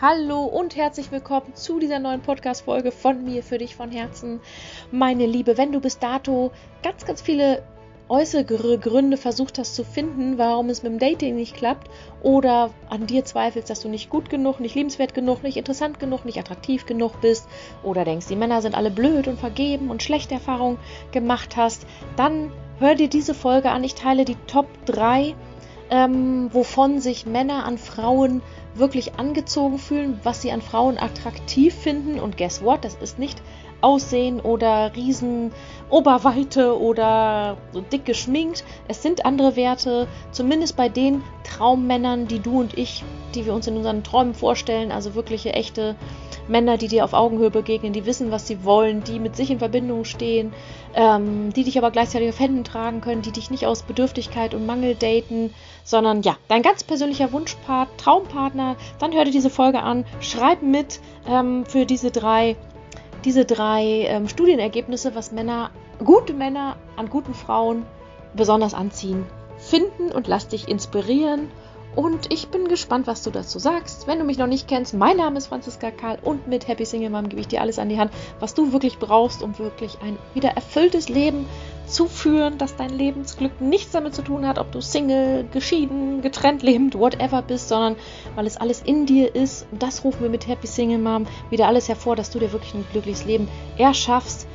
Hallo und herzlich willkommen zu dieser neuen Podcast-Folge von mir für dich von Herzen. Meine Liebe, wenn du bis dato ganz, ganz viele äußere Gründe versucht hast zu finden, warum es mit dem Dating nicht klappt oder an dir zweifelst, dass du nicht gut genug, nicht liebenswert genug, nicht interessant genug, nicht attraktiv genug bist oder denkst, die Männer sind alle blöd und vergeben und schlechte Erfahrungen gemacht hast, dann hör dir diese Folge an. Ich teile die Top 3, ähm, wovon sich Männer an Frauen wirklich angezogen fühlen, was sie an Frauen attraktiv finden. Und guess what? Das ist nicht Aussehen oder Riesenoberweite oder so dick geschminkt. Es sind andere Werte, zumindest bei den Traummännern, die du und ich, die wir uns in unseren Träumen vorstellen, also wirkliche echte Männer, die dir auf Augenhöhe begegnen, die wissen, was sie wollen, die mit sich in Verbindung stehen, ähm, die dich aber gleichzeitig auf Händen tragen können, die dich nicht aus Bedürftigkeit und Mangel daten, sondern ja, dein ganz persönlicher Wunschpart, Traumpartner, dann hör dir diese Folge an, schreib mit ähm, für diese drei, diese drei ähm, Studienergebnisse, was Männer, gute Männer an guten Frauen besonders anziehen. Finden und lass dich inspirieren und ich bin gespannt, was du dazu sagst. Wenn du mich noch nicht kennst, mein Name ist Franziska Karl und mit Happy Single Mom gebe ich dir alles an die Hand, was du wirklich brauchst, um wirklich ein wieder erfülltes Leben zu führen, dass dein Lebensglück nichts damit zu tun hat, ob du Single, geschieden, getrennt lebend, whatever bist, sondern weil es alles in dir ist. Und das rufen wir mit Happy Single Mom wieder alles hervor, dass du dir wirklich ein glückliches Leben erschaffst.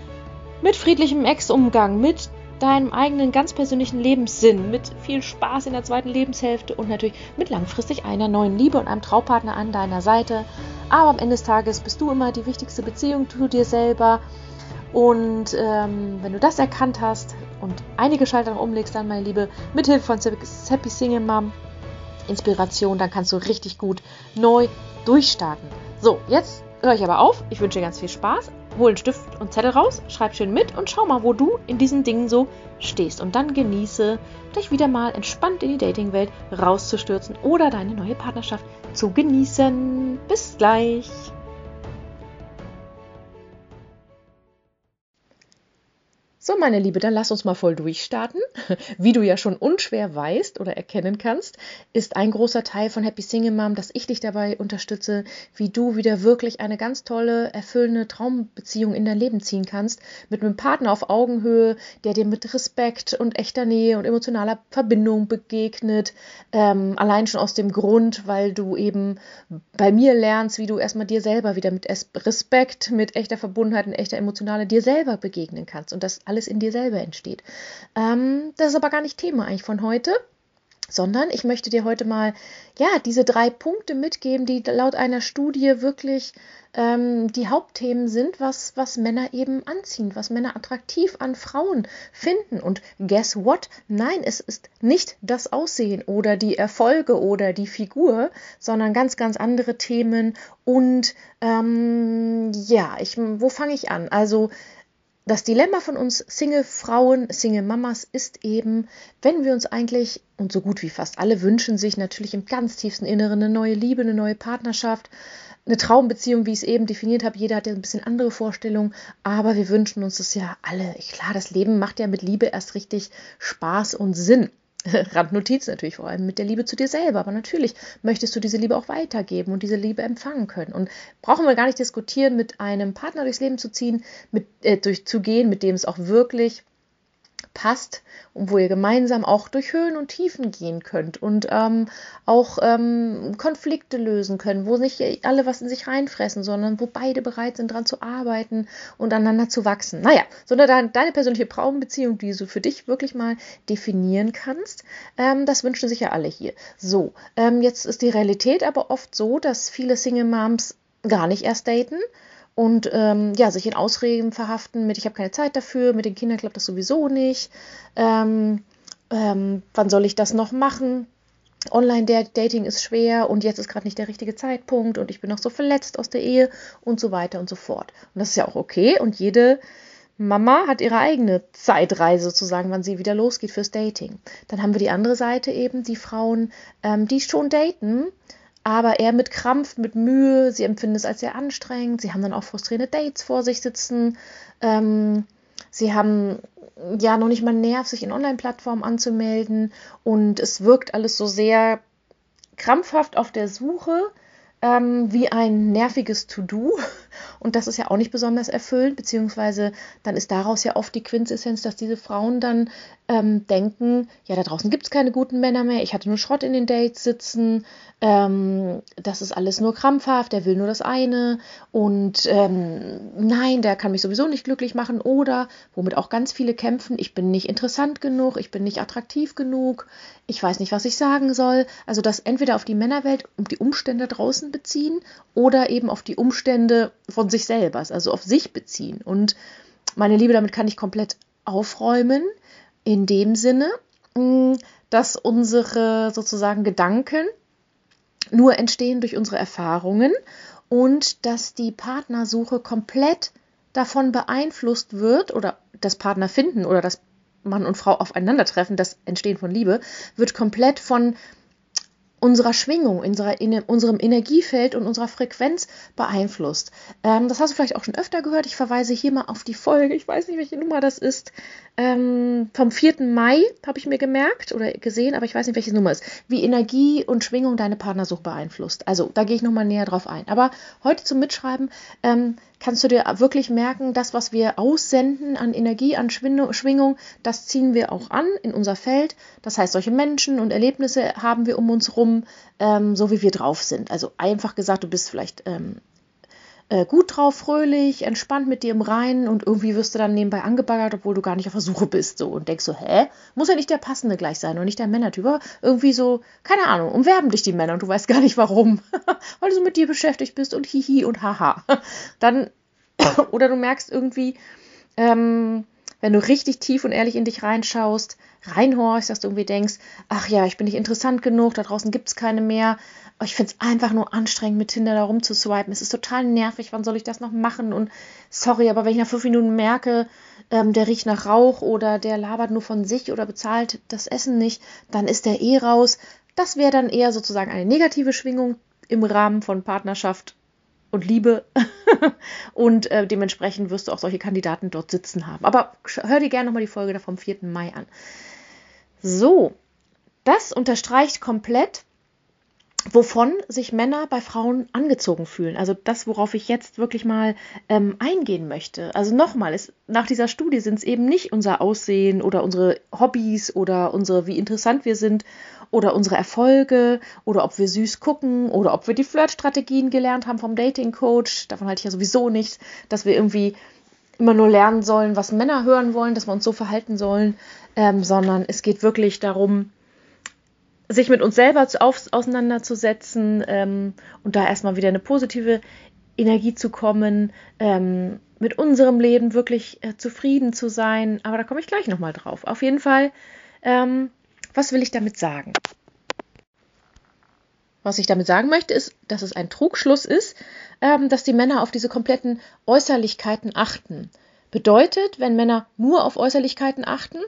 Mit friedlichem Ex-Umgang, mit deinem eigenen ganz persönlichen Lebenssinn, mit viel Spaß in der zweiten Lebenshälfte und natürlich mit langfristig einer neuen Liebe und einem Traupartner an deiner Seite. Aber am Ende des Tages bist du immer die wichtigste Beziehung zu dir selber. Und ähm, wenn du das erkannt hast und einige Schalter umlegst, dann, meine Liebe, mit Hilfe von Happy Single Mom Inspiration, dann kannst du richtig gut neu durchstarten. So, jetzt höre ich aber auf. Ich wünsche dir ganz viel Spaß hol einen Stift und Zettel raus, schreib schön mit und schau mal, wo du in diesen Dingen so stehst. Und dann genieße, dich wieder mal entspannt in die Datingwelt rauszustürzen oder deine neue Partnerschaft zu genießen. Bis gleich! So, meine Liebe, dann lass uns mal voll durchstarten. Wie du ja schon unschwer weißt oder erkennen kannst, ist ein großer Teil von Happy Single Mom, dass ich dich dabei unterstütze, wie du wieder wirklich eine ganz tolle, erfüllende Traumbeziehung in dein Leben ziehen kannst. Mit einem Partner auf Augenhöhe, der dir mit Respekt und echter Nähe und emotionaler Verbindung begegnet. Ähm, allein schon aus dem Grund, weil du eben bei mir lernst, wie du erstmal dir selber wieder mit Respekt, mit echter Verbundenheit und echter emotionaler dir selber begegnen kannst. Und das alles in dir selber entsteht. Ähm, das ist aber gar nicht Thema eigentlich von heute sondern ich möchte dir heute mal ja diese drei Punkte mitgeben, die laut einer Studie wirklich ähm, die Hauptthemen sind, was, was Männer eben anziehen, was Männer attraktiv an Frauen finden. Und guess what? Nein, es ist nicht das Aussehen oder die Erfolge oder die Figur, sondern ganz, ganz andere Themen. Und ähm, ja, ich, wo fange ich an? Also das Dilemma von uns Single-Frauen, Single-Mamas ist eben, wenn wir uns eigentlich, und so gut wie fast alle wünschen sich natürlich im ganz tiefsten Inneren eine neue Liebe, eine neue Partnerschaft, eine Traumbeziehung, wie ich es eben definiert habe. Jeder hat ja ein bisschen andere Vorstellungen, aber wir wünschen uns das ja alle. Klar, das Leben macht ja mit Liebe erst richtig Spaß und Sinn. Randnotiz natürlich vor allem mit der Liebe zu dir selber. Aber natürlich möchtest du diese Liebe auch weitergeben und diese Liebe empfangen können. Und brauchen wir gar nicht diskutieren, mit einem Partner durchs Leben zu ziehen, mit, äh, durchzugehen, mit dem es auch wirklich passt und wo ihr gemeinsam auch durch Höhen und Tiefen gehen könnt und ähm, auch ähm, Konflikte lösen können, wo nicht alle was in sich reinfressen, sondern wo beide bereit sind, daran zu arbeiten und aneinander zu wachsen. Naja, sondern deine, deine persönliche Traumbeziehung, die du für dich wirklich mal definieren kannst, ähm, das wünschen sich ja alle hier. So, ähm, jetzt ist die Realität aber oft so, dass viele Single Moms gar nicht erst daten, und ähm, ja, sich in Ausreden verhaften mit, ich habe keine Zeit dafür, mit den Kindern klappt das sowieso nicht, ähm, ähm, wann soll ich das noch machen? Online-Dating ist schwer und jetzt ist gerade nicht der richtige Zeitpunkt und ich bin noch so verletzt aus der Ehe und so weiter und so fort. Und das ist ja auch okay und jede Mama hat ihre eigene Zeitreise sozusagen, wann sie wieder losgeht fürs Dating. Dann haben wir die andere Seite eben, die Frauen, ähm, die schon daten, aber eher mit Krampf, mit Mühe. Sie empfinden es als sehr anstrengend. Sie haben dann auch frustrierende Dates vor sich sitzen. Ähm, sie haben ja noch nicht mal Nerv, sich in Online-Plattformen anzumelden. Und es wirkt alles so sehr krampfhaft auf der Suche ähm, wie ein nerviges To-Do. Und das ist ja auch nicht besonders erfüllend, beziehungsweise dann ist daraus ja oft die Quintessenz, dass diese Frauen dann ähm, denken, ja, da draußen gibt es keine guten Männer mehr, ich hatte nur Schrott in den Dates sitzen, ähm, das ist alles nur krampfhaft, der will nur das eine und ähm, nein, der kann mich sowieso nicht glücklich machen oder, womit auch ganz viele kämpfen, ich bin nicht interessant genug, ich bin nicht attraktiv genug, ich weiß nicht, was ich sagen soll. Also das entweder auf die Männerwelt und die Umstände draußen beziehen oder eben auf die Umstände von sich selber, also auf sich beziehen. Und meine Liebe, damit kann ich komplett aufräumen, in dem Sinne, mm, dass unsere sozusagen Gedanken nur entstehen durch unsere Erfahrungen und dass die Partnersuche komplett davon beeinflusst wird oder das Partnerfinden oder das Mann und Frau aufeinandertreffen, das Entstehen von Liebe, wird komplett von unserer Schwingung, unserer, in unserem Energiefeld und unserer Frequenz beeinflusst. Ähm, das hast du vielleicht auch schon öfter gehört. Ich verweise hier mal auf die Folge, ich weiß nicht, welche Nummer das ist, ähm, vom 4. Mai habe ich mir gemerkt oder gesehen, aber ich weiß nicht, welche Nummer es ist, wie Energie und Schwingung deine Partnersuche beeinflusst. Also da gehe ich nochmal näher drauf ein. Aber heute zum Mitschreiben ähm, kannst du dir wirklich merken, das, was wir aussenden an Energie, an Schwingung, das ziehen wir auch an in unser Feld. Das heißt, solche Menschen und Erlebnisse haben wir um uns rum, ähm, so wie wir drauf sind. Also einfach gesagt, du bist vielleicht ähm, äh, gut drauf, fröhlich, entspannt mit dir im Reinen und irgendwie wirst du dann nebenbei angebaggert, obwohl du gar nicht auf der Suche bist. So und denkst so, hä? Muss ja nicht der passende gleich sein und nicht der Männertyp. Irgendwie so, keine Ahnung, umwerben dich die Männer und du weißt gar nicht warum. Weil du so mit dir beschäftigt bist und hihi und haha. Dann, oder du merkst irgendwie, ähm, wenn du richtig tief und ehrlich in dich reinschaust, reinhorchst, dass du irgendwie denkst, ach ja, ich bin nicht interessant genug, da draußen gibt es keine mehr, ich finde es einfach nur anstrengend, mit Tinder da rumzuswipen. Es ist total nervig. Wann soll ich das noch machen? Und sorry, aber wenn ich nach fünf Minuten merke, ähm, der riecht nach Rauch oder der labert nur von sich oder bezahlt das Essen nicht, dann ist der eh raus. Das wäre dann eher sozusagen eine negative Schwingung im Rahmen von Partnerschaft und Liebe. und äh, dementsprechend wirst du auch solche Kandidaten dort sitzen haben. Aber hör dir gerne nochmal die Folge da vom 4. Mai an. So, das unterstreicht komplett, wovon sich Männer bei Frauen angezogen fühlen. Also das, worauf ich jetzt wirklich mal ähm, eingehen möchte. Also nochmal, nach dieser Studie sind es eben nicht unser Aussehen oder unsere Hobbys oder unsere, wie interessant wir sind oder unsere Erfolge oder ob wir süß gucken oder ob wir die Flirtstrategien gelernt haben vom Dating Coach. Davon halte ich ja sowieso nichts, dass wir irgendwie immer nur lernen sollen, was Männer hören wollen, dass wir uns so verhalten sollen, ähm, sondern es geht wirklich darum, sich mit uns selber auf, auseinanderzusetzen ähm, und da erstmal wieder eine positive Energie zu kommen, ähm, mit unserem Leben wirklich äh, zufrieden zu sein. Aber da komme ich gleich nochmal drauf. Auf jeden Fall, ähm, was will ich damit sagen? Was ich damit sagen möchte, ist, dass es ein Trugschluss ist, ähm, dass die Männer auf diese kompletten Äußerlichkeiten achten. Bedeutet, wenn Männer nur auf Äußerlichkeiten achten,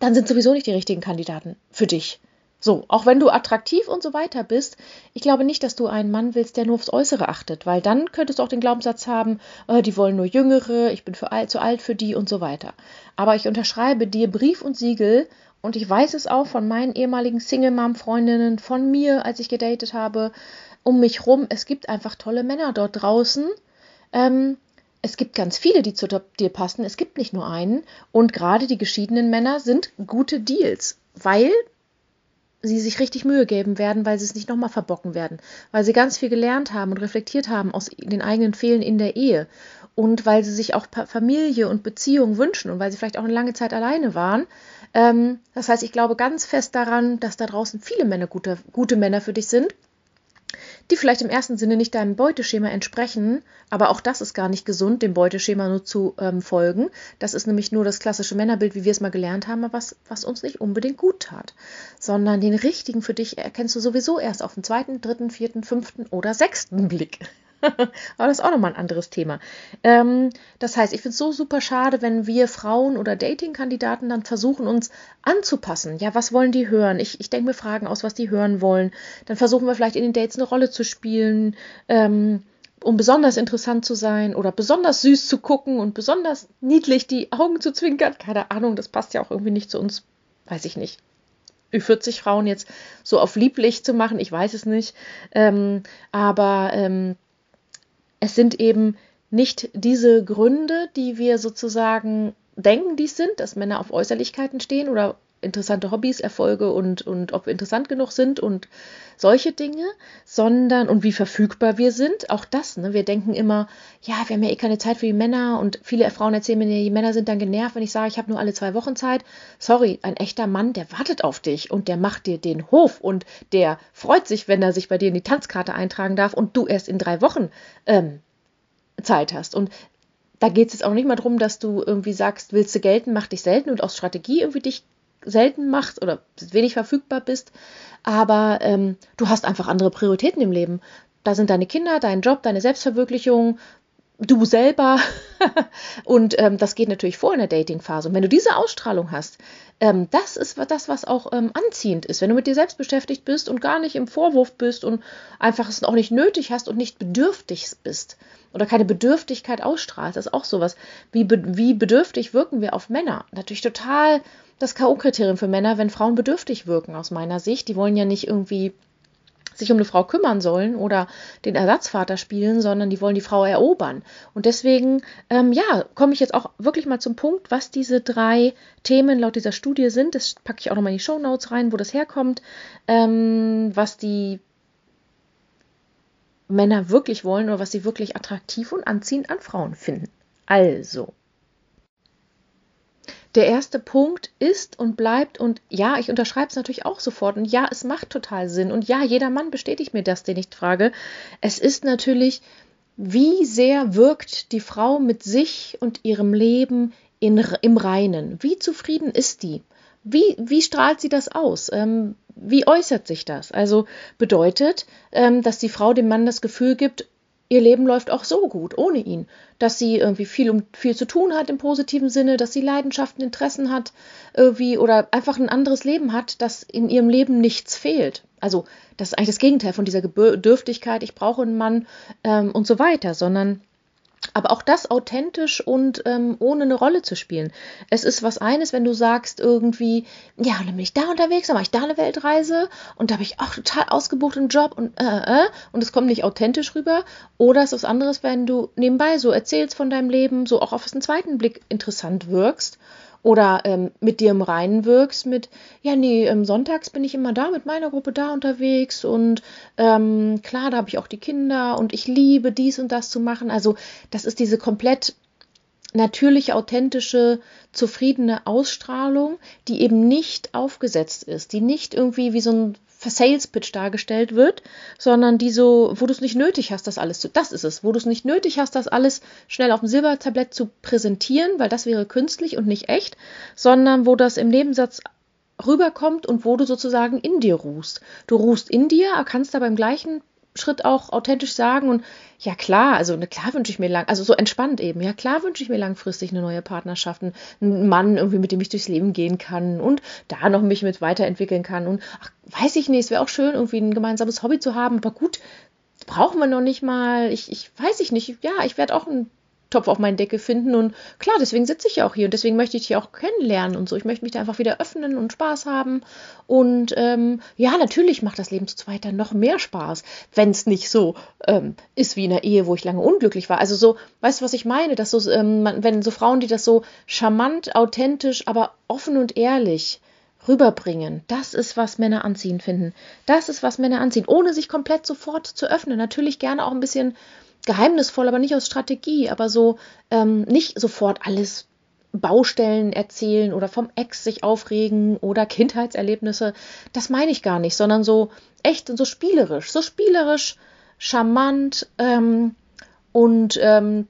dann sind sowieso nicht die richtigen Kandidaten für dich. So, auch wenn du attraktiv und so weiter bist, ich glaube nicht, dass du einen Mann willst, der nur aufs Äußere achtet, weil dann könntest du auch den Glaubenssatz haben, äh, die wollen nur Jüngere, ich bin alt, zu alt für die und so weiter. Aber ich unterschreibe dir Brief und Siegel und ich weiß es auch von meinen ehemaligen Single-Mom-Freundinnen, von mir, als ich gedatet habe, um mich rum. Es gibt einfach tolle Männer dort draußen. Ähm, es gibt ganz viele, die zu dir passen. Es gibt nicht nur einen. Und gerade die geschiedenen Männer sind gute Deals, weil sie sich richtig Mühe geben werden, weil sie es nicht nochmal verbocken werden, weil sie ganz viel gelernt haben und reflektiert haben aus den eigenen Fehlen in der Ehe. Und weil sie sich auch Familie und Beziehung wünschen und weil sie vielleicht auch eine lange Zeit alleine waren. Ähm, das heißt, ich glaube ganz fest daran, dass da draußen viele Männer gute, gute Männer für dich sind die vielleicht im ersten Sinne nicht deinem Beuteschema entsprechen, aber auch das ist gar nicht gesund, dem Beuteschema nur zu ähm, folgen. Das ist nämlich nur das klassische Männerbild, wie wir es mal gelernt haben, was, was uns nicht unbedingt gut tat. Sondern den richtigen für dich erkennst du sowieso erst auf den zweiten, dritten, vierten, fünften oder sechsten Blick. Aber das ist auch nochmal ein anderes Thema. Ähm, das heißt, ich finde es so super schade, wenn wir Frauen oder Dating-Kandidaten dann versuchen, uns anzupassen. Ja, was wollen die hören? Ich, ich denke mir Fragen aus, was die hören wollen. Dann versuchen wir vielleicht in den Dates eine Rolle zu spielen, ähm, um besonders interessant zu sein oder besonders süß zu gucken und besonders niedlich die Augen zu zwinkern. Keine Ahnung, das passt ja auch irgendwie nicht zu uns. Weiß ich nicht. Ü40 Frauen jetzt so auf lieblich zu machen, ich weiß es nicht. Ähm, aber ähm, es sind eben nicht diese Gründe, die wir sozusagen denken, die es sind, dass Männer auf Äußerlichkeiten stehen oder interessante Hobbys, Erfolge und, und ob wir interessant genug sind und solche Dinge, sondern und wie verfügbar wir sind, auch das. Ne? Wir denken immer, ja, wir haben ja eh keine Zeit für die Männer und viele Frauen erzählen mir, die Männer sind dann genervt, wenn ich sage, ich habe nur alle zwei Wochen Zeit. Sorry, ein echter Mann, der wartet auf dich und der macht dir den Hof und der freut sich, wenn er sich bei dir in die Tanzkarte eintragen darf und du erst in drei Wochen ähm, Zeit hast. Und da geht es jetzt auch nicht mal darum, dass du irgendwie sagst, willst du gelten, mach dich selten und aus Strategie irgendwie dich selten machst oder wenig verfügbar bist, aber ähm, du hast einfach andere Prioritäten im Leben. Da sind deine Kinder, dein Job, deine Selbstverwirklichung, du selber. und ähm, das geht natürlich vor in der Datingphase. Und wenn du diese Ausstrahlung hast, ähm, das ist das, was auch ähm, anziehend ist. Wenn du mit dir selbst beschäftigt bist und gar nicht im Vorwurf bist und einfach es auch nicht nötig hast und nicht bedürftig bist oder keine Bedürftigkeit ausstrahlst, das ist auch sowas. Wie, be wie bedürftig wirken wir auf Männer? Natürlich total das K.O.-Kriterium für Männer, wenn Frauen bedürftig wirken, aus meiner Sicht. Die wollen ja nicht irgendwie sich um eine Frau kümmern sollen oder den Ersatzvater spielen, sondern die wollen die Frau erobern. Und deswegen, ähm, ja, komme ich jetzt auch wirklich mal zum Punkt, was diese drei Themen laut dieser Studie sind. Das packe ich auch nochmal in die Show Notes rein, wo das herkommt, ähm, was die Männer wirklich wollen oder was sie wirklich attraktiv und anziehend an Frauen finden. Also, der erste Punkt ist und bleibt und ja, ich unterschreibe es natürlich auch sofort und ja, es macht total Sinn und ja, jeder Mann bestätigt mir das, den ich frage. Es ist natürlich, wie sehr wirkt die Frau mit sich und ihrem Leben in, im Reinen? Wie zufrieden ist die? Wie, wie strahlt sie das aus? Ähm, wie äußert sich das? Also bedeutet, ähm, dass die Frau dem Mann das Gefühl gibt, ihr Leben läuft auch so gut ohne ihn, dass sie irgendwie viel um viel zu tun hat im positiven Sinne, dass sie Leidenschaften, Interessen hat, irgendwie oder einfach ein anderes Leben hat, dass in ihrem Leben nichts fehlt. Also das ist eigentlich das Gegenteil von dieser Bedürftigkeit, ich brauche einen Mann ähm, und so weiter, sondern aber auch das authentisch und ähm, ohne eine Rolle zu spielen. Es ist was eines, wenn du sagst irgendwie, ja, dann bin ich da unterwegs, dann mache ich da eine Weltreise und da habe ich auch total ausgebucht einen Job und äh, äh, und es kommt nicht authentisch rüber. Oder es ist was anderes, wenn du nebenbei so erzählst von deinem Leben, so auch auf den zweiten Blick interessant wirkst oder ähm, mit dir im Reinen wirkst, mit, ja, nee, ähm, sonntags bin ich immer da mit meiner Gruppe da unterwegs und ähm, klar, da habe ich auch die Kinder und ich liebe dies und das zu machen. Also das ist diese komplett natürliche, authentische, zufriedene Ausstrahlung, die eben nicht aufgesetzt ist, die nicht irgendwie wie so ein Sales Pitch dargestellt wird, sondern die so, wo du es nicht nötig hast, das alles zu, das ist es, wo du es nicht nötig hast, das alles schnell auf dem Silbertablett zu präsentieren, weil das wäre künstlich und nicht echt, sondern wo das im Nebensatz rüberkommt und wo du sozusagen in dir ruhst. Du ruhst in dir, kannst aber im gleichen Schritt auch authentisch sagen und ja klar, also ne, klar wünsche ich mir lang, also so entspannt eben, ja klar wünsche ich mir langfristig eine neue Partnerschaft, einen Mann irgendwie, mit dem ich durchs Leben gehen kann und da noch mich mit weiterentwickeln kann und ach, weiß ich nicht, es wäre auch schön, irgendwie ein gemeinsames Hobby zu haben, aber gut, brauchen wir noch nicht mal, ich, ich weiß ich nicht, ja, ich werde auch ein Topf auf meine Decke finden. Und klar, deswegen sitze ich ja auch hier und deswegen möchte ich dich auch kennenlernen und so. Ich möchte mich da einfach wieder öffnen und Spaß haben. Und ähm, ja, natürlich macht das Leben zu zweit dann noch mehr Spaß, wenn es nicht so ähm, ist wie in der Ehe, wo ich lange unglücklich war. Also so, weißt du, was ich meine? Dass so, ähm, wenn so Frauen, die das so charmant, authentisch, aber offen und ehrlich rüberbringen. Das ist, was Männer anziehen finden. Das ist, was Männer anziehen, ohne sich komplett sofort zu öffnen. Natürlich gerne auch ein bisschen geheimnisvoll, aber nicht aus Strategie, aber so ähm, nicht sofort alles Baustellen erzählen oder vom Ex sich aufregen oder Kindheitserlebnisse. Das meine ich gar nicht, sondern so echt so spielerisch, so spielerisch, charmant ähm, und ähm,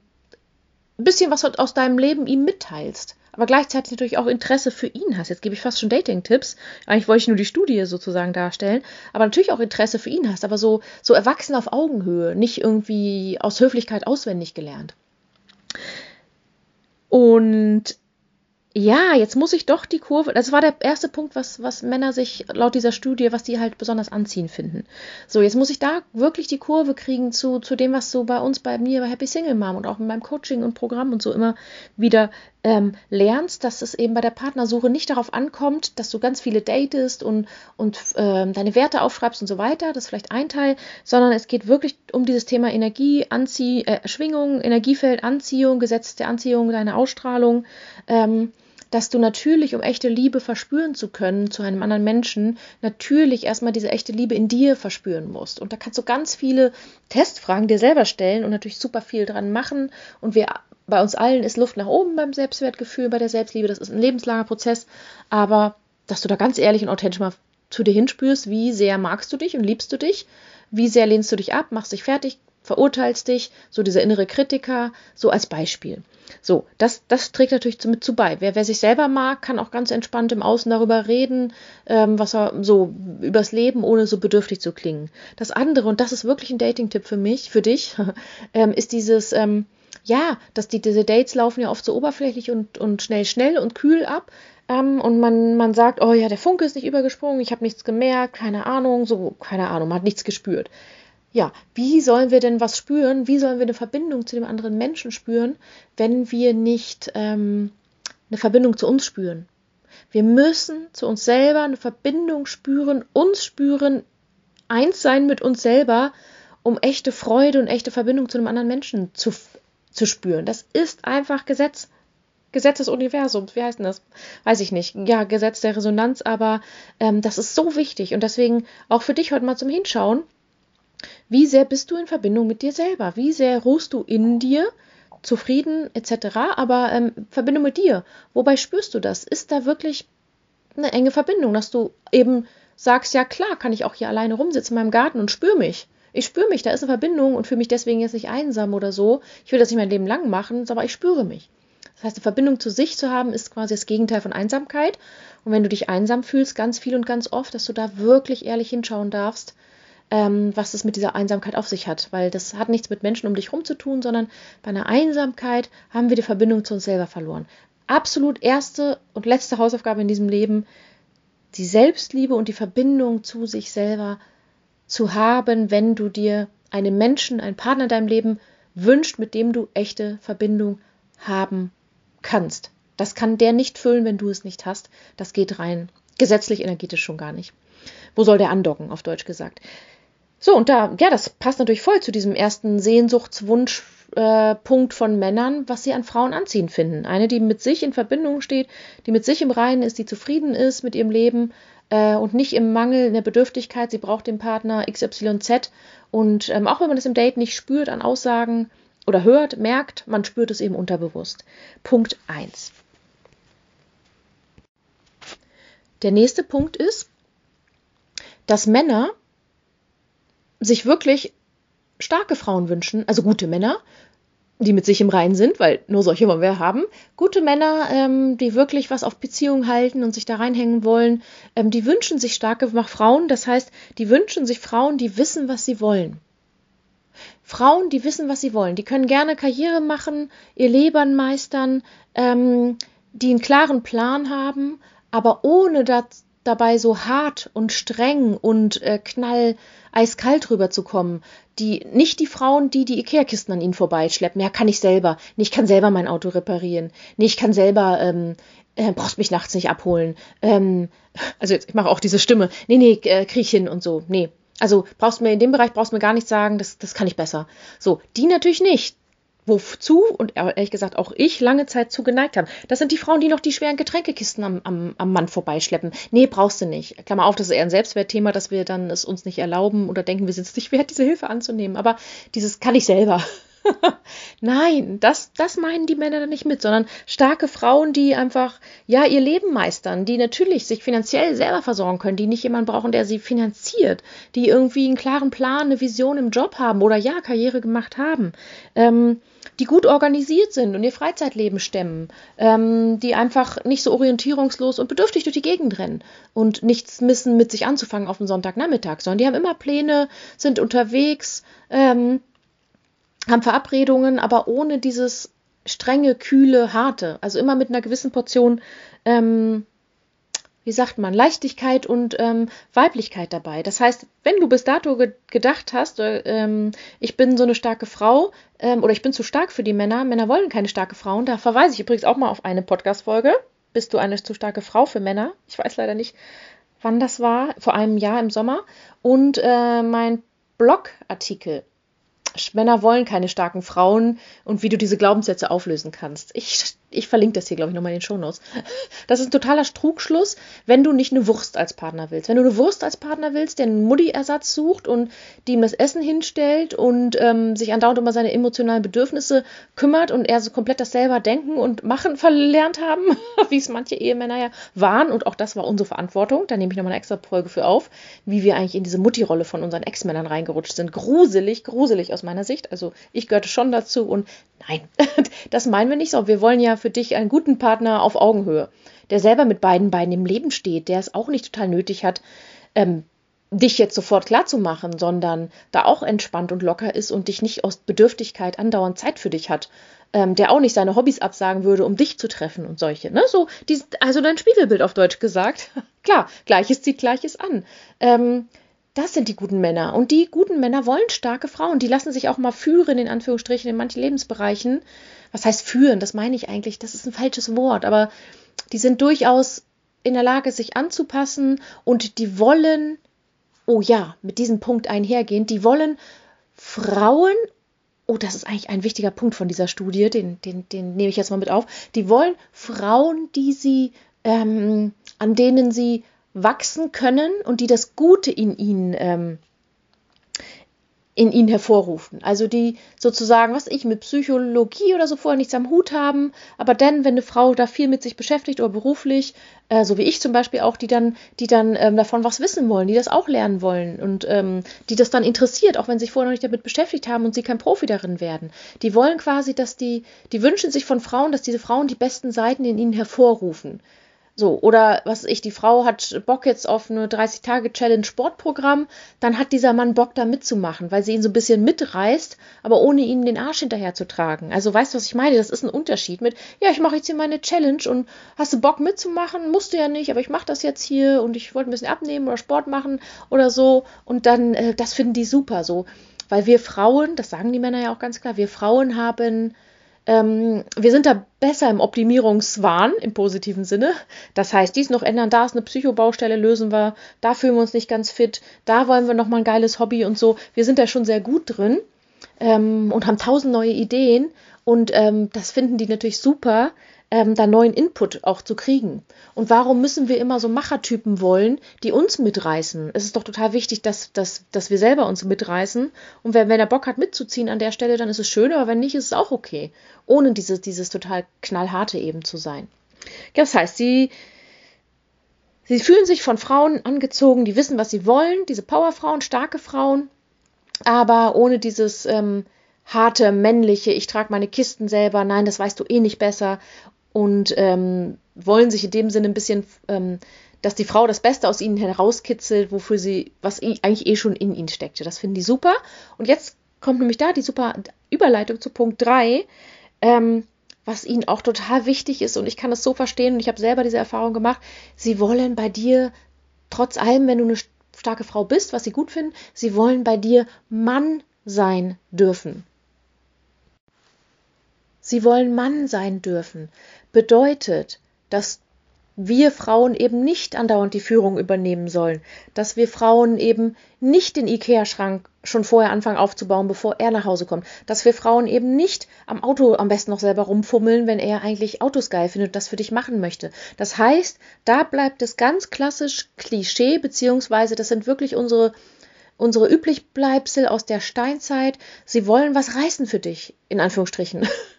ein bisschen was aus deinem Leben ihm mitteilst aber gleichzeitig natürlich auch Interesse für ihn hast. Jetzt gebe ich fast schon Dating-Tipps. Eigentlich wollte ich nur die Studie sozusagen darstellen, aber natürlich auch Interesse für ihn hast, aber so, so erwachsen auf Augenhöhe, nicht irgendwie aus Höflichkeit auswendig gelernt. Und ja, jetzt muss ich doch die Kurve, das war der erste Punkt, was, was Männer sich laut dieser Studie, was die halt besonders anziehen finden. So, jetzt muss ich da wirklich die Kurve kriegen zu, zu dem, was so bei uns, bei mir, bei Happy Single Mom und auch in meinem Coaching und Programm und so immer wieder ähm, lernst, dass es eben bei der Partnersuche nicht darauf ankommt, dass du ganz viele datest und, und äh, deine Werte aufschreibst und so weiter. Das ist vielleicht ein Teil, sondern es geht wirklich um dieses Thema Energie, Anzie äh, Schwingung, Energiefeld, Anziehung, Gesetz der Anziehung, deine Ausstrahlung. Ähm, dass du natürlich, um echte Liebe verspüren zu können zu einem anderen Menschen, natürlich erstmal diese echte Liebe in dir verspüren musst. Und da kannst du ganz viele Testfragen dir selber stellen und natürlich super viel dran machen. Und wir bei uns allen ist Luft nach oben beim Selbstwertgefühl, bei der Selbstliebe. Das ist ein lebenslanger Prozess. Aber dass du da ganz ehrlich und authentisch mal zu dir hinspürst, wie sehr magst du dich und liebst du dich, wie sehr lehnst du dich ab, machst dich fertig, verurteilst dich, so dieser innere Kritiker, so als Beispiel. So, das, das trägt natürlich mit zu bei. Wer, wer sich selber mag, kann auch ganz entspannt im Außen darüber reden, ähm, was er so übers Leben, ohne so bedürftig zu klingen. Das andere, und das ist wirklich ein Dating-Tipp für mich, für dich, ähm, ist dieses, ähm, ja, dass die, diese Dates laufen ja oft so oberflächlich und, und schnell, schnell und kühl ab. Ähm, und man, man sagt, oh ja, der Funke ist nicht übergesprungen, ich habe nichts gemerkt, keine Ahnung, so, keine Ahnung, man hat nichts gespürt ja, wie sollen wir denn was spüren? Wie sollen wir eine Verbindung zu dem anderen Menschen spüren, wenn wir nicht ähm, eine Verbindung zu uns spüren? Wir müssen zu uns selber eine Verbindung spüren, uns spüren, eins sein mit uns selber, um echte Freude und echte Verbindung zu einem anderen Menschen zu, zu spüren. Das ist einfach Gesetz. Gesetz des Universums, wie heißt denn das? Weiß ich nicht. Ja, Gesetz der Resonanz, aber ähm, das ist so wichtig und deswegen auch für dich heute mal zum Hinschauen. Wie sehr bist du in Verbindung mit dir selber? Wie sehr ruhst du in dir? Zufrieden etc. Aber ähm, Verbindung mit dir. Wobei spürst du das? Ist da wirklich eine enge Verbindung, dass du eben sagst, ja klar, kann ich auch hier alleine rumsitzen in meinem Garten und spüre mich. Ich spüre mich, da ist eine Verbindung und fühle mich deswegen jetzt nicht einsam oder so. Ich will das nicht mein Leben lang machen, aber ich spüre mich. Das heißt, eine Verbindung zu sich zu haben, ist quasi das Gegenteil von Einsamkeit. Und wenn du dich einsam fühlst, ganz viel und ganz oft, dass du da wirklich ehrlich hinschauen darfst, ähm, was es mit dieser Einsamkeit auf sich hat. Weil das hat nichts mit Menschen um dich herum zu tun, sondern bei einer Einsamkeit haben wir die Verbindung zu uns selber verloren. Absolut erste und letzte Hausaufgabe in diesem Leben, die Selbstliebe und die Verbindung zu sich selber zu haben, wenn du dir einen Menschen, einen Partner in deinem Leben wünscht, mit dem du echte Verbindung haben kannst. Das kann der nicht füllen, wenn du es nicht hast. Das geht rein gesetzlich, energetisch schon gar nicht. Wo soll der andocken, auf Deutsch gesagt? So, und da, ja, das passt natürlich voll zu diesem ersten Sehnsuchtswunschpunkt äh, von Männern, was sie an Frauen anziehen finden. Eine, die mit sich in Verbindung steht, die mit sich im Reinen ist, die zufrieden ist mit ihrem Leben äh, und nicht im Mangel, in der Bedürftigkeit. Sie braucht den Partner XYZ. Und ähm, auch wenn man das im Date nicht spürt an Aussagen oder hört, merkt, man spürt es eben unterbewusst. Punkt 1. Der nächste Punkt ist, dass Männer sich wirklich starke Frauen wünschen, also gute Männer, die mit sich im Reinen sind, weil nur solche wollen wir haben. Gute Männer, ähm, die wirklich was auf Beziehungen halten und sich da reinhängen wollen, ähm, die wünschen sich starke Frauen. Das heißt, die wünschen sich Frauen, die wissen, was sie wollen. Frauen, die wissen, was sie wollen. Die können gerne Karriere machen, ihr Leben meistern, ähm, die einen klaren Plan haben, aber ohne das dabei so hart und streng und äh, knall eiskalt rüberzukommen. Die, nicht die Frauen, die die Ikea-Kisten an ihnen vorbeischleppen. Ja, kann ich selber. Nee, ich kann selber mein Auto reparieren. Nee, ich kann selber, ähm, äh, brauchst mich nachts nicht abholen. Ähm, also jetzt, ich mache auch diese Stimme. Nee, nee, äh, krieg ich hin und so. Nee. Also brauchst mir in dem Bereich brauchst mir gar nichts sagen, das, das kann ich besser. So, die natürlich nicht wozu und ehrlich gesagt auch ich lange Zeit zu geneigt haben. Das sind die Frauen, die noch die schweren Getränkekisten am, am, am Mann vorbeischleppen. Nee, brauchst du nicht. Klammer auf, das ist eher ein Selbstwertthema, dass wir dann es uns nicht erlauben oder denken, wir sind es nicht wert, diese Hilfe anzunehmen. Aber dieses kann ich selber. Nein, das, das meinen die Männer dann nicht mit, sondern starke Frauen, die einfach, ja, ihr Leben meistern, die natürlich sich finanziell selber versorgen können, die nicht jemanden brauchen, der sie finanziert, die irgendwie einen klaren Plan, eine Vision im Job haben oder ja, Karriere gemacht haben. Ähm, die gut organisiert sind und ihr Freizeitleben stemmen, ähm, die einfach nicht so orientierungslos und bedürftig durch die Gegend rennen und nichts missen, mit sich anzufangen auf den Sonntagnachmittag, sondern die haben immer Pläne, sind unterwegs, ähm, haben Verabredungen, aber ohne dieses strenge, kühle, harte. Also immer mit einer gewissen Portion ähm, wie sagt man, Leichtigkeit und ähm, Weiblichkeit dabei. Das heißt, wenn du bis dato ge gedacht hast, äh, ähm, ich bin so eine starke Frau ähm, oder ich bin zu stark für die Männer, Männer wollen keine starke Frauen, da verweise ich übrigens auch mal auf eine Podcast-Folge. Bist du eine zu starke Frau für Männer? Ich weiß leider nicht, wann das war, vor einem Jahr im Sommer. Und äh, mein Blogartikel Männer wollen keine starken Frauen und wie du diese Glaubenssätze auflösen kannst. Ich ich verlinke das hier, glaube ich, nochmal in den Shownotes. Das ist ein totaler Trugschluss, wenn du nicht eine Wurst als Partner willst. Wenn du eine Wurst als Partner willst, der einen Mutti-Ersatz sucht und die ihm das Essen hinstellt und ähm, sich andauernd um seine emotionalen Bedürfnisse kümmert und er so komplett das selber denken und machen verlernt haben, wie es manche Ehemänner ja waren. Und auch das war unsere Verantwortung. Da nehme ich nochmal eine extra Folge für auf, wie wir eigentlich in diese Mutti-Rolle von unseren Ex-Männern reingerutscht sind. Gruselig, gruselig aus meiner Sicht. Also ich gehörte schon dazu und nein, das meinen wir nicht so. Wir wollen ja für dich einen guten Partner auf Augenhöhe, der selber mit beiden Beinen im Leben steht, der es auch nicht total nötig hat, ähm, dich jetzt sofort klar zu machen, sondern da auch entspannt und locker ist und dich nicht aus Bedürftigkeit andauernd Zeit für dich hat. Ähm, der auch nicht seine Hobbys absagen würde, um dich zu treffen und solche. Ne? So, die, also dein Spiegelbild auf Deutsch gesagt. Klar, Gleiches zieht Gleiches an. Ähm, das sind die guten Männer. Und die guten Männer wollen starke Frauen. Die lassen sich auch mal führen, in Anführungsstrichen, in manchen Lebensbereichen was heißt führen? Das meine ich eigentlich, das ist ein falsches Wort, aber die sind durchaus in der Lage, sich anzupassen und die wollen, oh ja, mit diesem Punkt einhergehend, die wollen Frauen, oh, das ist eigentlich ein wichtiger Punkt von dieser Studie, den, den, den nehme ich jetzt mal mit auf, die wollen Frauen, die sie, ähm, an denen sie wachsen können und die das Gute in ihnen ähm, in ihnen hervorrufen. Also die sozusagen, was ich mit Psychologie oder so vorher nichts am Hut haben, aber dann, wenn eine Frau da viel mit sich beschäftigt oder beruflich, äh, so wie ich zum Beispiel auch, die dann, die dann ähm, davon was wissen wollen, die das auch lernen wollen und ähm, die das dann interessiert, auch wenn sie sich vorher noch nicht damit beschäftigt haben und sie kein Profi darin werden. Die wollen quasi, dass die, die wünschen sich von Frauen, dass diese Frauen die besten Seiten in ihnen hervorrufen. So, oder was ich, die Frau hat Bock jetzt auf eine 30-Tage-Challenge Sportprogramm, dann hat dieser Mann Bock da mitzumachen, weil sie ihn so ein bisschen mitreißt, aber ohne ihnen den Arsch hinterher zu tragen. Also weißt du, was ich meine? Das ist ein Unterschied mit, ja, ich mache jetzt hier meine Challenge und hast du Bock mitzumachen? Musst du ja nicht, aber ich mache das jetzt hier und ich wollte ein bisschen abnehmen oder Sport machen oder so. Und dann, äh, das finden die super so. Weil wir Frauen, das sagen die Männer ja auch ganz klar, wir Frauen haben ähm, wir sind da besser im Optimierungswahn im positiven Sinne. Das heißt, dies noch ändern, da ist eine Psychobaustelle, lösen wir, da fühlen wir uns nicht ganz fit, da wollen wir nochmal ein geiles Hobby und so. Wir sind da schon sehr gut drin ähm, und haben tausend neue Ideen und ähm, das finden die natürlich super, ähm, da neuen Input auch zu kriegen. Und warum müssen wir immer so Machertypen wollen, die uns mitreißen? Es ist doch total wichtig, dass, dass, dass wir selber uns mitreißen. Und wenn, wenn er Bock hat mitzuziehen an der Stelle, dann ist es schön, aber wenn nicht, ist es auch okay. Ohne dieses, dieses total knallharte eben zu sein. Das heißt, sie, sie fühlen sich von Frauen angezogen, die wissen, was sie wollen, diese Powerfrauen, starke Frauen, aber ohne dieses ähm, harte, männliche, ich trage meine Kisten selber, nein, das weißt du eh nicht besser und ähm, wollen sich in dem Sinne ein bisschen, ähm, dass die Frau das Beste aus ihnen herauskitzelt, wofür sie, was eigentlich eh schon in ihnen steckte. Das finden die super. Und jetzt kommt nämlich da die super Überleitung zu Punkt 3, ähm, was ihnen auch total wichtig ist. Und ich kann das so verstehen und ich habe selber diese Erfahrung gemacht. Sie wollen bei dir, trotz allem, wenn du eine starke Frau bist, was sie gut finden, sie wollen bei dir Mann sein dürfen. Sie wollen Mann sein dürfen bedeutet, dass wir Frauen eben nicht andauernd die Führung übernehmen sollen, dass wir Frauen eben nicht den Ikea-Schrank schon vorher anfangen aufzubauen, bevor er nach Hause kommt, dass wir Frauen eben nicht am Auto am besten noch selber rumfummeln, wenn er eigentlich Autos geil findet und das für dich machen möchte. Das heißt, da bleibt es ganz klassisch Klischee, beziehungsweise das sind wirklich unsere unsere Üblichbleibsel aus der Steinzeit. Sie wollen was reißen für dich, in Anführungsstrichen.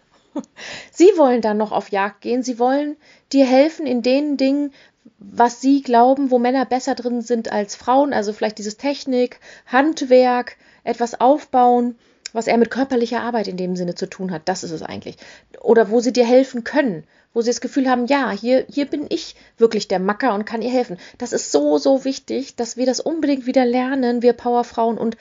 Sie wollen dann noch auf Jagd gehen. Sie wollen dir helfen in den Dingen, was sie glauben, wo Männer besser drin sind als Frauen. Also vielleicht dieses Technik, Handwerk, etwas aufbauen, was er mit körperlicher Arbeit in dem Sinne zu tun hat. Das ist es eigentlich. Oder wo sie dir helfen können. Wo sie das Gefühl haben, ja, hier, hier bin ich wirklich der Macker und kann ihr helfen. Das ist so, so wichtig, dass wir das unbedingt wieder lernen, wir Powerfrauen und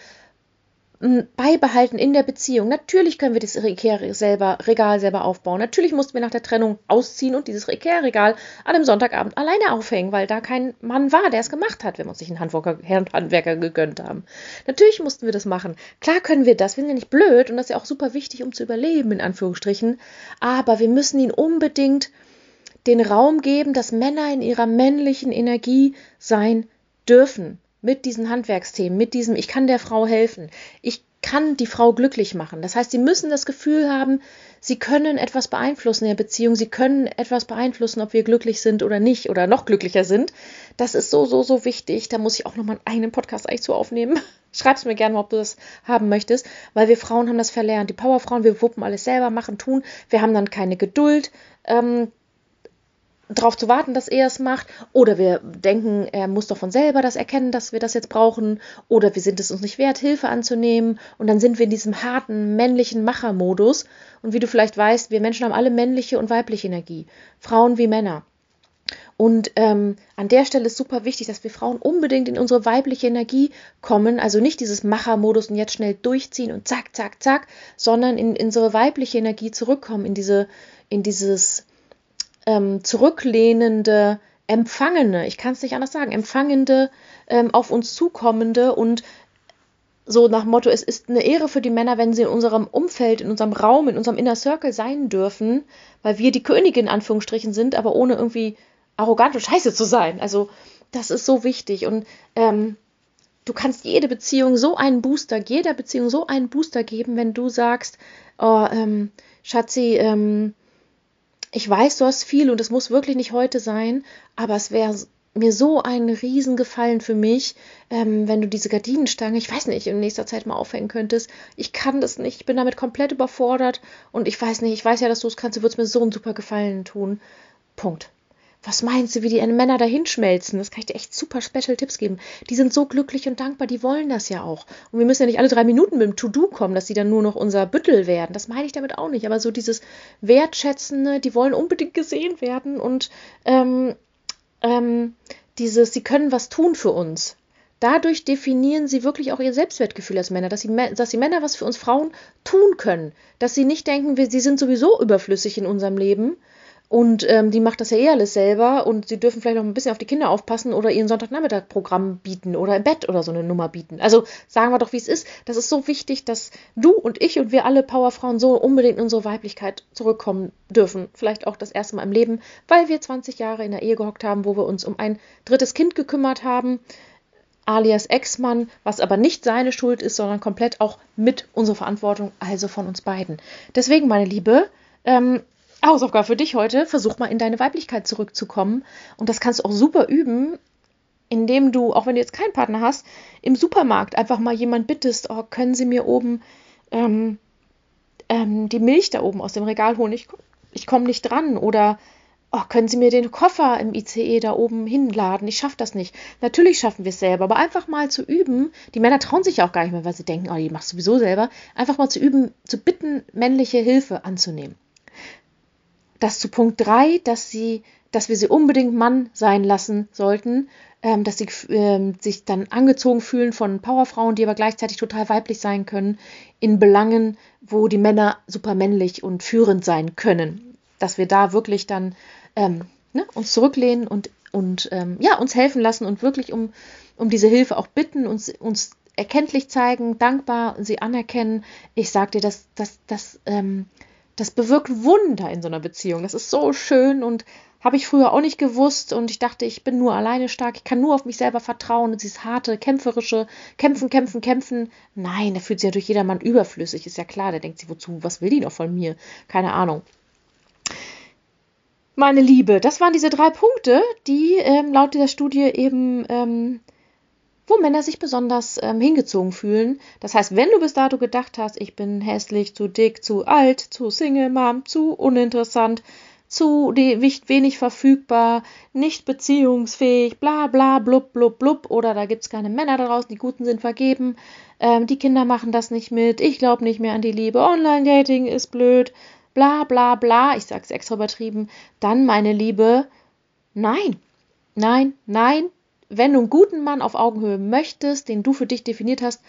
beibehalten in der Beziehung. Natürlich können wir das Ikea selber, Regal selber aufbauen. Natürlich mussten wir nach der Trennung ausziehen und dieses Ikea-Regal an einem Sonntagabend alleine aufhängen, weil da kein Mann war, der es gemacht hat, wenn wir uns nicht einen Handwerker, Handwerker gegönnt haben. Natürlich mussten wir das machen. Klar können wir das, wir sind ja nicht blöd und das ist ja auch super wichtig, um zu überleben, in Anführungsstrichen. Aber wir müssen ihn unbedingt den Raum geben, dass Männer in ihrer männlichen Energie sein dürfen mit diesen Handwerksthemen, mit diesem, ich kann der Frau helfen, ich kann die Frau glücklich machen. Das heißt, sie müssen das Gefühl haben, sie können etwas beeinflussen in der Beziehung, sie können etwas beeinflussen, ob wir glücklich sind oder nicht oder noch glücklicher sind. Das ist so, so, so wichtig. Da muss ich auch nochmal einen Podcast eigentlich zu aufnehmen. Schreib's mir gerne, ob du das haben möchtest, weil wir Frauen haben das verlernt. Die Powerfrauen, wir wuppen alles selber, machen, tun. Wir haben dann keine Geduld. Ähm, darauf zu warten, dass er es macht, oder wir denken, er muss doch von selber das erkennen, dass wir das jetzt brauchen, oder wir sind es uns nicht wert, Hilfe anzunehmen, und dann sind wir in diesem harten männlichen Machermodus. Und wie du vielleicht weißt, wir Menschen haben alle männliche und weibliche Energie, Frauen wie Männer. Und ähm, an der Stelle ist super wichtig, dass wir Frauen unbedingt in unsere weibliche Energie kommen, also nicht dieses Machermodus und jetzt schnell durchziehen und zack, zack, zack, sondern in, in unsere weibliche Energie zurückkommen, in diese, in dieses ähm, zurücklehnende, empfangene, ich kann es nicht anders sagen, empfangende, ähm, auf uns zukommende und so nach Motto, es ist eine Ehre für die Männer, wenn sie in unserem Umfeld, in unserem Raum, in unserem Inner Circle sein dürfen, weil wir die Königin in Anführungsstrichen sind, aber ohne irgendwie arrogant und scheiße zu sein. Also das ist so wichtig und ähm, du kannst jede Beziehung so einen Booster, jeder Beziehung so einen Booster geben, wenn du sagst, oh, ähm, Schatzi, ähm, ich weiß, du hast viel und es muss wirklich nicht heute sein, aber es wäre mir so ein Riesengefallen für mich, ähm, wenn du diese Gardinenstange, ich weiß nicht, in nächster Zeit mal aufhängen könntest. Ich kann das nicht, ich bin damit komplett überfordert und ich weiß nicht, ich weiß ja, dass du es kannst, du würdest mir so einen super Gefallen tun. Punkt was meinst du, wie die Männer da hinschmelzen? Das kann ich dir echt super Special Tipps geben. Die sind so glücklich und dankbar, die wollen das ja auch. Und wir müssen ja nicht alle drei Minuten mit dem To-Do kommen, dass sie dann nur noch unser Büttel werden. Das meine ich damit auch nicht. Aber so dieses Wertschätzende, die wollen unbedingt gesehen werden und ähm, ähm, dieses, sie können was tun für uns. Dadurch definieren sie wirklich auch ihr Selbstwertgefühl als Männer, dass, sie, dass die Männer was für uns Frauen tun können. Dass sie nicht denken, wir, sie sind sowieso überflüssig in unserem Leben und ähm, die macht das ja eh alles selber und sie dürfen vielleicht noch ein bisschen auf die Kinder aufpassen oder ihren Sonntagnachmittag-Programm bieten oder im Bett oder so eine Nummer bieten. Also sagen wir doch, wie es ist. Das ist so wichtig, dass du und ich und wir alle Powerfrauen so unbedingt in unsere Weiblichkeit zurückkommen dürfen. Vielleicht auch das erste Mal im Leben, weil wir 20 Jahre in der Ehe gehockt haben, wo wir uns um ein drittes Kind gekümmert haben alias Ex-Mann, was aber nicht seine Schuld ist, sondern komplett auch mit unserer Verantwortung, also von uns beiden. Deswegen, meine Liebe, ähm, Hausaufgabe für dich heute, versuch mal in deine Weiblichkeit zurückzukommen. Und das kannst du auch super üben, indem du, auch wenn du jetzt keinen Partner hast, im Supermarkt einfach mal jemand bittest, oh, können Sie mir oben ähm, ähm, die Milch da oben aus dem Regal holen? Ich, ich komme nicht dran. Oder oh, können Sie mir den Koffer im ICE da oben hinladen? Ich schaffe das nicht. Natürlich schaffen wir es selber, aber einfach mal zu üben, die Männer trauen sich ja auch gar nicht mehr, weil sie denken, oh, die machst du sowieso selber, einfach mal zu üben, zu bitten, männliche Hilfe anzunehmen das zu Punkt 3, dass sie, dass wir sie unbedingt Mann sein lassen sollten, ähm, dass sie ähm, sich dann angezogen fühlen von Powerfrauen, die aber gleichzeitig total weiblich sein können, in Belangen, wo die Männer super männlich und führend sein können. Dass wir da wirklich dann ähm, ne, uns zurücklehnen und, und ähm, ja, uns helfen lassen und wirklich um, um diese Hilfe auch bitten, uns, uns erkenntlich zeigen, dankbar sie anerkennen. Ich sag dir, dass das, das, ähm, das bewirkt Wunder in so einer Beziehung. Das ist so schön und habe ich früher auch nicht gewusst und ich dachte, ich bin nur alleine stark, ich kann nur auf mich selber vertrauen und dieses harte, kämpferische, kämpfen, kämpfen, kämpfen. Nein, da fühlt sich ja durch jedermann überflüssig, ist ja klar, der denkt sich, wozu, was will die noch von mir? Keine Ahnung. Meine Liebe, das waren diese drei Punkte, die ähm, laut dieser Studie eben ähm, wo Männer sich besonders ähm, hingezogen fühlen. Das heißt, wenn du bis dato gedacht hast, ich bin hässlich, zu dick, zu alt, zu Single Mom, zu uninteressant, zu wenig verfügbar, nicht beziehungsfähig, bla bla blub blub blub oder da gibt es keine Männer daraus, die Guten sind vergeben, ähm, die Kinder machen das nicht mit, ich glaube nicht mehr an die Liebe, Online-Dating ist blöd, bla bla bla, ich sag's extra übertrieben, dann meine Liebe, nein, nein, nein, wenn du einen guten Mann auf Augenhöhe möchtest, den du für dich definiert hast,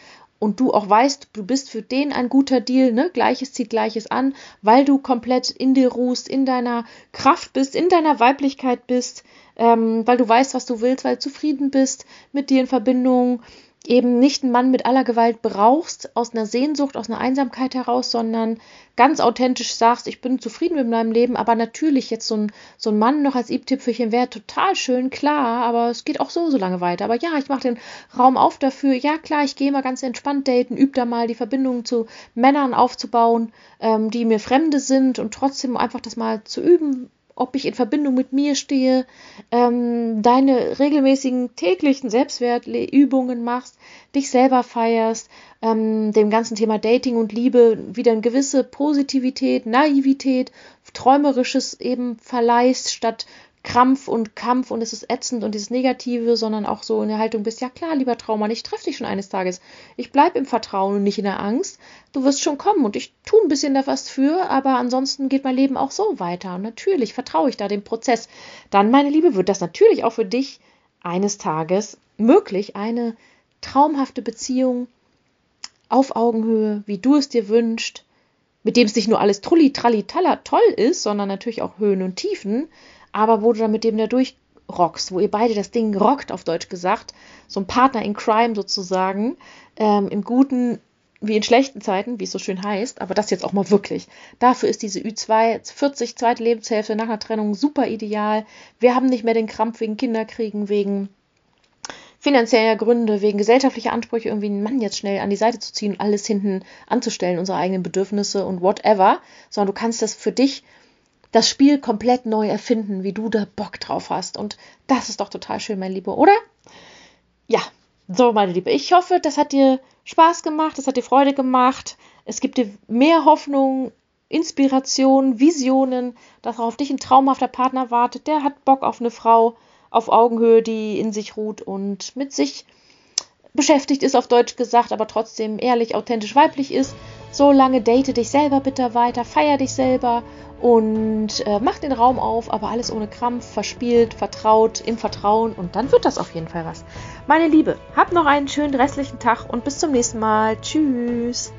und du auch weißt, du bist für den ein guter Deal, ne? Gleiches zieht Gleiches an, weil du komplett in dir ruhst, in deiner Kraft bist, in deiner Weiblichkeit bist, ähm, weil du weißt, was du willst, weil du zufrieden bist mit dir in Verbindung, eben nicht einen Mann mit aller Gewalt brauchst, aus einer Sehnsucht, aus einer Einsamkeit heraus, sondern ganz authentisch sagst, ich bin zufrieden mit meinem Leben, aber natürlich jetzt so ein, so ein Mann noch als i-Tüpfelchen wäre total schön, klar, aber es geht auch so so lange weiter. Aber ja, ich mache den Raum auf dafür. Ja, klar, ich gehe mal ganz entspannt daten, übe da mal die Verbindung zu Männern aufzubauen, ähm, die mir Fremde sind und trotzdem einfach das mal zu üben, ob ich in Verbindung mit mir stehe, ähm, deine regelmäßigen täglichen Selbstwertübungen machst, dich selber feierst, ähm, dem ganzen Thema Dating und Liebe wieder eine gewisse Positivität, Naivität, Träumerisches eben verleihst, statt Krampf und Kampf und es ist ätzend und dieses Negative, sondern auch so in der Haltung bist, ja klar, lieber Trauma, ich treffe dich schon eines Tages. Ich bleibe im Vertrauen und nicht in der Angst. Du wirst schon kommen und ich tue ein bisschen da was für, aber ansonsten geht mein Leben auch so weiter. Und natürlich vertraue ich da dem Prozess. Dann, meine Liebe, wird das natürlich auch für dich eines Tages möglich, eine traumhafte Beziehung auf Augenhöhe, wie du es dir wünschst, mit dem es nicht nur alles trulli, tralli, talla toll ist, sondern natürlich auch Höhen und Tiefen, aber wo du dann mit dem da durchrockst, wo ihr beide das Ding rockt, auf Deutsch gesagt, so ein Partner in Crime sozusagen, ähm, im Guten wie in schlechten Zeiten, wie es so schön heißt, aber das jetzt auch mal wirklich. Dafür ist diese Ü2 40 zweite Lebenshälfte nach einer Trennung super ideal. Wir haben nicht mehr den Krampf wegen Kinderkriegen, wegen finanzieller Gründe, wegen gesellschaftlicher Ansprüche, irgendwie einen Mann jetzt schnell an die Seite zu ziehen, alles hinten anzustellen, unsere eigenen Bedürfnisse und whatever, sondern du kannst das für dich das Spiel komplett neu erfinden, wie du da Bock drauf hast. Und das ist doch total schön, mein Lieber, oder? Ja, so, meine Liebe. Ich hoffe, das hat dir Spaß gemacht, das hat dir Freude gemacht. Es gibt dir mehr Hoffnung, Inspiration, Visionen, dass auf dich ein traumhafter Partner wartet. Der hat Bock auf eine Frau auf Augenhöhe, die in sich ruht und mit sich beschäftigt ist, auf Deutsch gesagt, aber trotzdem ehrlich, authentisch weiblich ist. So lange date dich selber bitte weiter, feier dich selber und äh, mach den Raum auf, aber alles ohne Krampf, verspielt, vertraut, im Vertrauen und dann wird das auf jeden Fall was. Meine Liebe, hab noch einen schönen restlichen Tag und bis zum nächsten Mal. Tschüss.